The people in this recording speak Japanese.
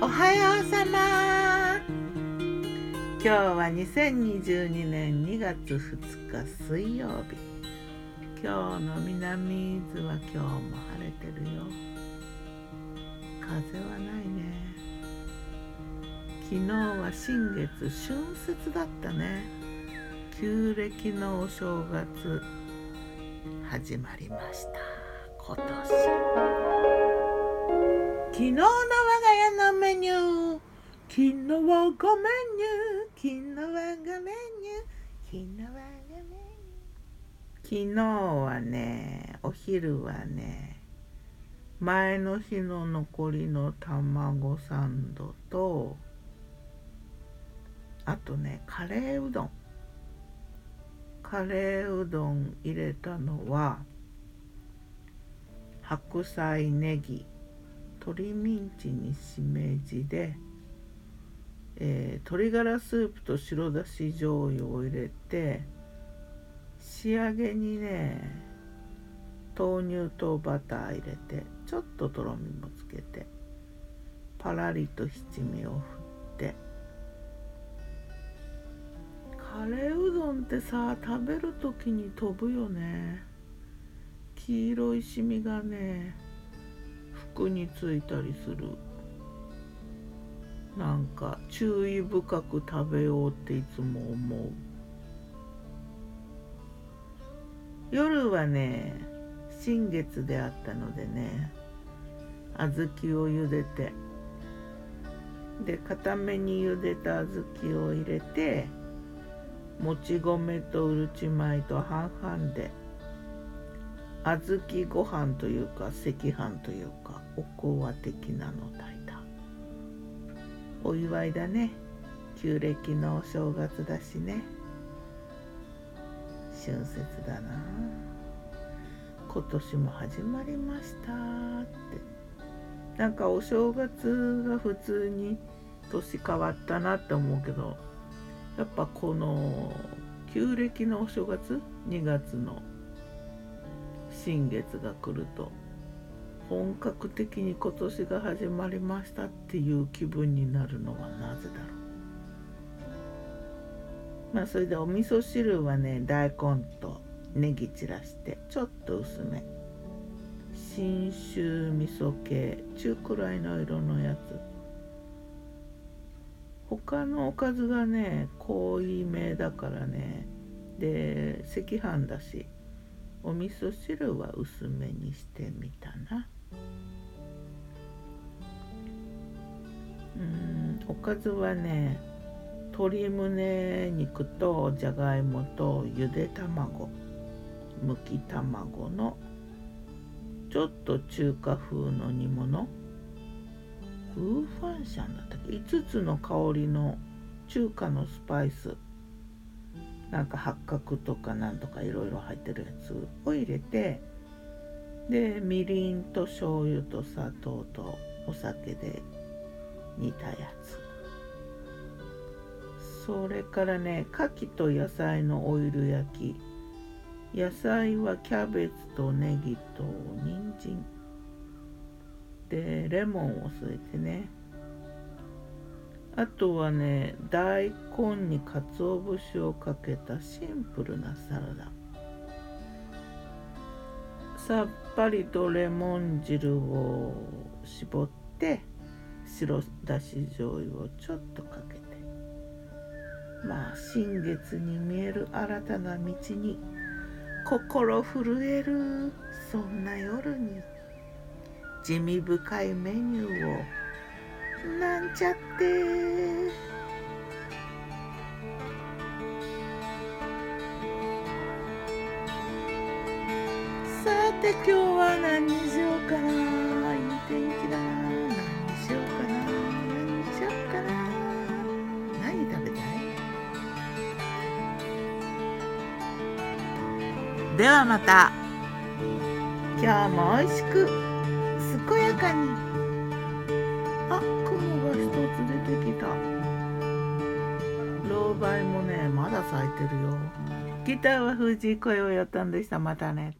おはようさま。今日は2022年2月2日水曜日。今日の南伊豆は今日も晴れてるよ。風はないね。昨日は新月春節だったね。旧暦のお正月始まりました。今年。昨日の我が家のメニュー昨日はごメニュー昨日はごメニュー昨日はごメニュー昨日はねお昼はね前の日の残りの卵サンドとあとねカレーうどん。カレーうどん入れたのは白菜ネギ。鶏ミンチにしめじで、えー、鶏ガラスープと白だし醤油を入れて仕上げにね豆乳とバター入れてちょっととろみもつけてパラリと七味を振ってカレーうどんってさ食べる時に飛ぶよね。黄色いシミがね服についたりする。なんか注意深く食べようっていつも思う。夜はね新月であったのでね小豆を茹でてで固めに茹でた小豆を入れてもち米とうるち米と半々で小豆ご飯というか赤飯というか。おこわ的なの炊いた。お祝いだね。旧暦のお正月だしね。春節だな。今年も始まりましたって。なんかお正月が普通に年変わったなって思うけどやっぱこの旧暦のお正月2月の新月が来ると本格的に今年が始まりましたっていう気分になるのはなぜだろう。まあそれでお味噌汁はね大根とネギ散らしてちょっと薄め。信州味噌系中くらいの色のやつ。他のおかずがね濃いめだからね。で赤飯だし。お味噌汁は薄めにしてみたな。うん。おかずはね鶏胸肉とじゃがいもとゆで卵むき卵のちょっと中華風の煮物。ウーファンシャンだったっけ？5つの香りの中華のスパイス。なんか八角とかなんとかいろいろ入ってるやつを入れてでみりんと醤油と砂糖とお酒で煮たやつ。それからね牡蠣と野菜のオイル焼き。野菜はキャベツとネギと人参。でレモンを添えてね。あとはね大根に鰹節をかけたシンプルなサラダ。さっぱりとレモン汁を絞って白だし醤油をちょっとかけて。まあ新月に見える新たな道に心震えるそんな夜に。地味深いメニューを。なんちゃって。さて今日は何ではまた。今日も美味しく健やかに。あ雲が一つ出てきた。老梅もねまだ咲いてるよ。ギターは藤井声をやったんでした。またね。